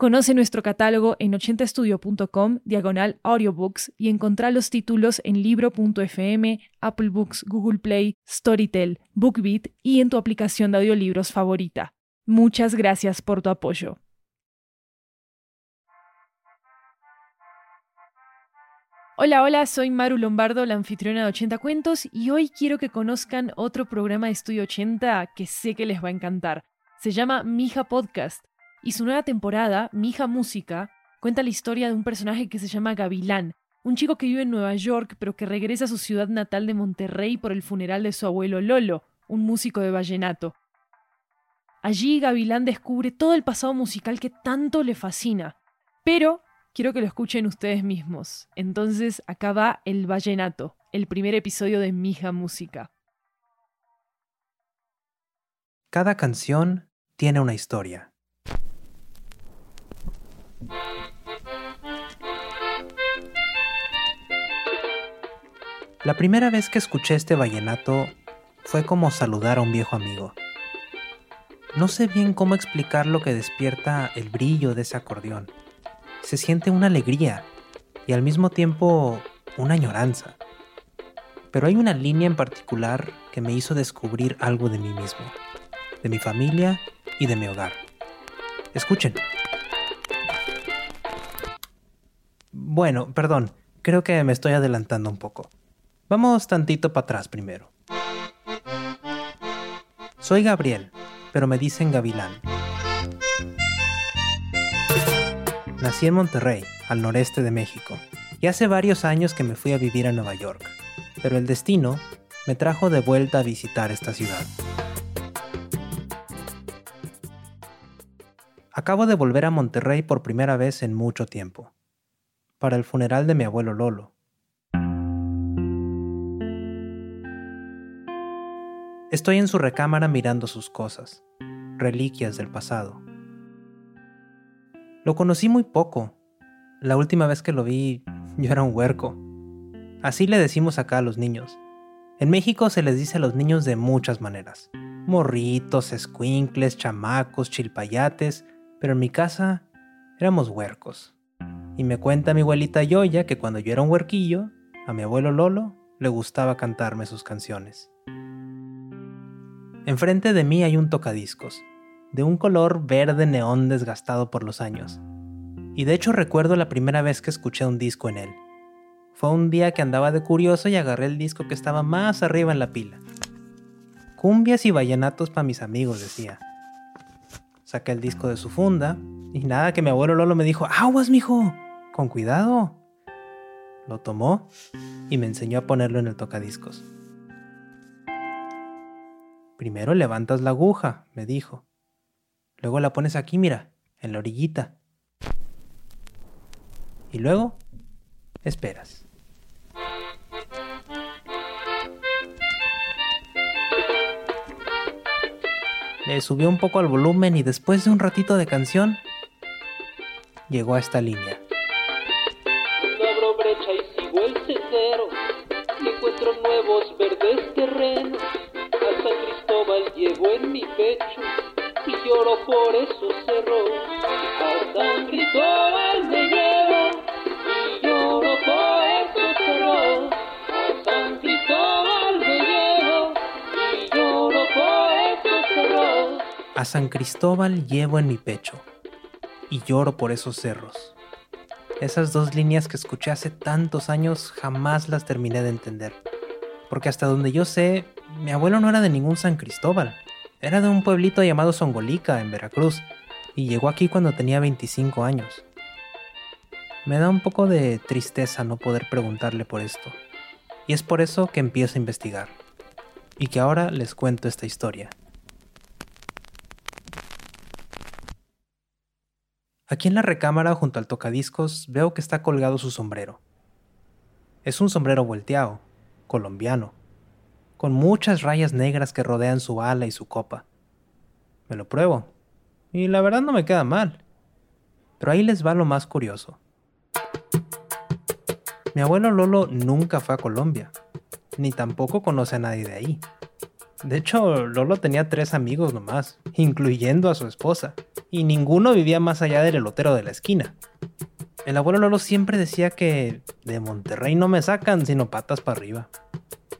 Conoce nuestro catálogo en 80estudio.com, diagonal audiobooks, y encontrá los títulos en libro.fm, Apple Books, Google Play, Storytel, BookBeat y en tu aplicación de audiolibros favorita. Muchas gracias por tu apoyo. Hola, hola, soy Maru Lombardo, la anfitriona de 80 Cuentos, y hoy quiero que conozcan otro programa de Estudio 80 que sé que les va a encantar. Se llama Mija Podcast y su nueva temporada, Mi hija música, cuenta la historia de un personaje que se llama Gavilán, un chico que vive en Nueva York pero que regresa a su ciudad natal de Monterrey por el funeral de su abuelo Lolo, un músico de vallenato. Allí Gavilán descubre todo el pasado musical que tanto le fascina, pero quiero que lo escuchen ustedes mismos. Entonces acá va El Vallenato, el primer episodio de Mija Música. Cada canción tiene una historia. La primera vez que escuché este vallenato fue como saludar a un viejo amigo. No sé bien cómo explicar lo que despierta el brillo de ese acordeón. Se siente una alegría y al mismo tiempo una añoranza. Pero hay una línea en particular que me hizo descubrir algo de mí mismo, de mi familia y de mi hogar. Escuchen. Bueno, perdón, creo que me estoy adelantando un poco. Vamos tantito para atrás primero. Soy Gabriel, pero me dicen Gavilán. Nací en Monterrey, al noreste de México, y hace varios años que me fui a vivir a Nueva York, pero el destino me trajo de vuelta a visitar esta ciudad. Acabo de volver a Monterrey por primera vez en mucho tiempo, para el funeral de mi abuelo Lolo, Estoy en su recámara mirando sus cosas, reliquias del pasado. Lo conocí muy poco. La última vez que lo vi, yo era un huerco. Así le decimos acá a los niños. En México se les dice a los niños de muchas maneras. Morritos, escuincles, chamacos, chilpayates, pero en mi casa éramos huercos. Y me cuenta mi abuelita Yoya que cuando yo era un huerquillo, a mi abuelo Lolo le gustaba cantarme sus canciones. Enfrente de mí hay un tocadiscos, de un color verde neón desgastado por los años. Y de hecho recuerdo la primera vez que escuché un disco en él. Fue un día que andaba de curioso y agarré el disco que estaba más arriba en la pila. Cumbias y vallenatos para mis amigos, decía. Saqué el disco de su funda y nada que mi abuelo Lolo me dijo, aguas, mijo, con cuidado. Lo tomó y me enseñó a ponerlo en el tocadiscos. Primero levantas la aguja, me dijo. Luego la pones aquí, mira, en la orillita. Y luego, esperas. Le subió un poco al volumen y después de un ratito de canción, llegó a esta línea. Abro brecha y sigo el sendero, encuentro nuevos mi pecho y lloro por esos cerros. Cristóbal me y lloro por esos cerros. A San Cristóbal me llevo y lloro por esos cerros. A San Cristóbal llevo en mi pecho y lloro por esos cerros. Esas dos líneas que escuché hace tantos años jamás las terminé de entender. Porque hasta donde yo sé, mi abuelo no era de ningún San Cristóbal. Era de un pueblito llamado Songolica, en Veracruz, y llegó aquí cuando tenía 25 años. Me da un poco de tristeza no poder preguntarle por esto, y es por eso que empiezo a investigar, y que ahora les cuento esta historia. Aquí en la recámara junto al tocadiscos veo que está colgado su sombrero. Es un sombrero volteado, colombiano, con muchas rayas negras que rodean su ala y su copa. Me lo pruebo, y la verdad no me queda mal. Pero ahí les va lo más curioso. Mi abuelo Lolo nunca fue a Colombia, ni tampoco conoce a nadie de ahí. De hecho, Lolo tenía tres amigos nomás, incluyendo a su esposa, y ninguno vivía más allá del elotero de la esquina. El abuelo Lolo siempre decía que de Monterrey no me sacan sino patas para arriba.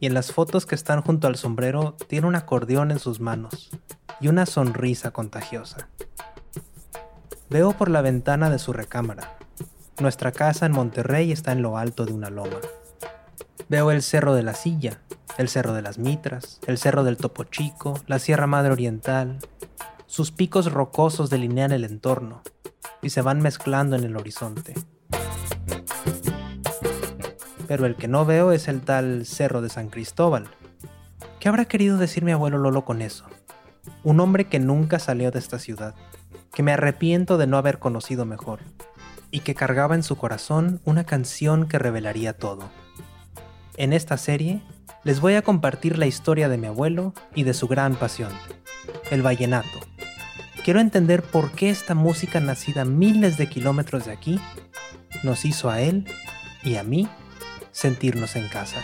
Y en las fotos que están junto al sombrero tiene un acordeón en sus manos y una sonrisa contagiosa. Veo por la ventana de su recámara. Nuestra casa en Monterrey está en lo alto de una loma. Veo el Cerro de la Silla, el Cerro de las Mitras, el Cerro del Topo Chico, la Sierra Madre Oriental. Sus picos rocosos delinean el entorno y se van mezclando en el horizonte. Pero el que no veo es el tal Cerro de San Cristóbal. ¿Qué habrá querido decir mi abuelo Lolo con eso? Un hombre que nunca salió de esta ciudad, que me arrepiento de no haber conocido mejor, y que cargaba en su corazón una canción que revelaría todo. En esta serie les voy a compartir la historia de mi abuelo y de su gran pasión, el vallenato. Quiero entender por qué esta música nacida miles de kilómetros de aquí nos hizo a él y a mí sentirnos en casa.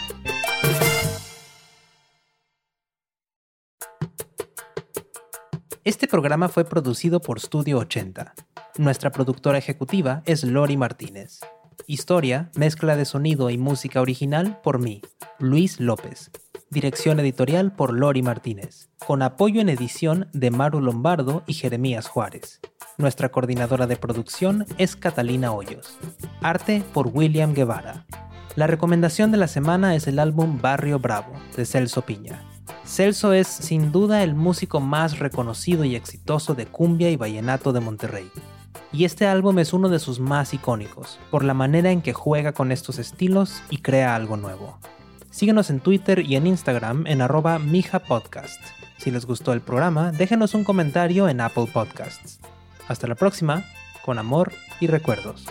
Este programa fue producido por Studio 80. Nuestra productora ejecutiva es Lori Martínez. Historia, mezcla de sonido y música original por mí, Luis López. Dirección editorial por Lori Martínez, con apoyo en edición de Maru Lombardo y Jeremías Juárez. Nuestra coordinadora de producción es Catalina Hoyos. Arte por William Guevara. La recomendación de la semana es el álbum Barrio Bravo, de Celso Piña. Celso es sin duda el músico más reconocido y exitoso de cumbia y vallenato de Monterrey y este álbum es uno de sus más icónicos, por la manera en que juega con estos estilos y crea algo nuevo. Síguenos en Twitter y en Instagram en arroba mijapodcast. Si les gustó el programa, déjenos un comentario en Apple Podcasts. Hasta la próxima, con amor y recuerdos.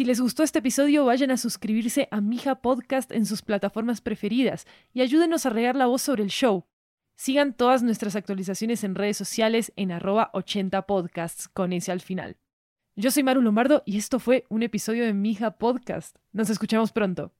Si les gustó este episodio, vayan a suscribirse a Mija Podcast en sus plataformas preferidas y ayúdenos a regar la voz sobre el show. Sigan todas nuestras actualizaciones en redes sociales en arroba 80 podcasts con ese al final. Yo soy Maru Lombardo y esto fue un episodio de Mija Podcast. Nos escuchamos pronto.